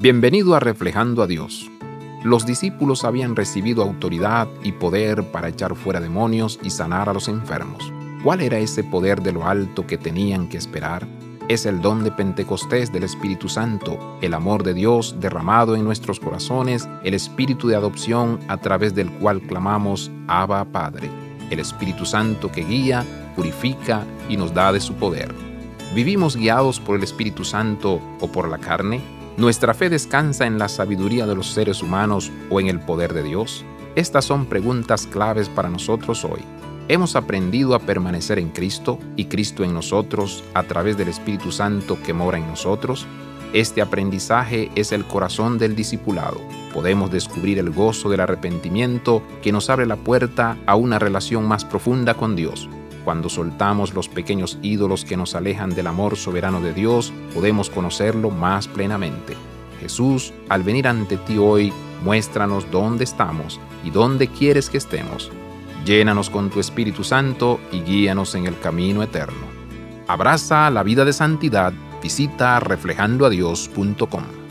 Bienvenido a Reflejando a Dios. Los discípulos habían recibido autoridad y poder para echar fuera demonios y sanar a los enfermos. ¿Cuál era ese poder de lo alto que tenían que esperar? Es el don de Pentecostés del Espíritu Santo, el amor de Dios derramado en nuestros corazones, el Espíritu de adopción a través del cual clamamos Abba Padre, el Espíritu Santo que guía, purifica y nos da de su poder. ¿Vivimos guiados por el Espíritu Santo o por la carne? ¿Nuestra fe descansa en la sabiduría de los seres humanos o en el poder de Dios? Estas son preguntas claves para nosotros hoy. ¿Hemos aprendido a permanecer en Cristo y Cristo en nosotros a través del Espíritu Santo que mora en nosotros? Este aprendizaje es el corazón del discipulado. Podemos descubrir el gozo del arrepentimiento que nos abre la puerta a una relación más profunda con Dios cuando soltamos los pequeños ídolos que nos alejan del amor soberano de Dios, podemos conocerlo más plenamente. Jesús, al venir ante ti hoy, muéstranos dónde estamos y dónde quieres que estemos. Llénanos con tu Espíritu Santo y guíanos en el camino eterno. Abraza la vida de santidad. Visita reflejandoadios.com.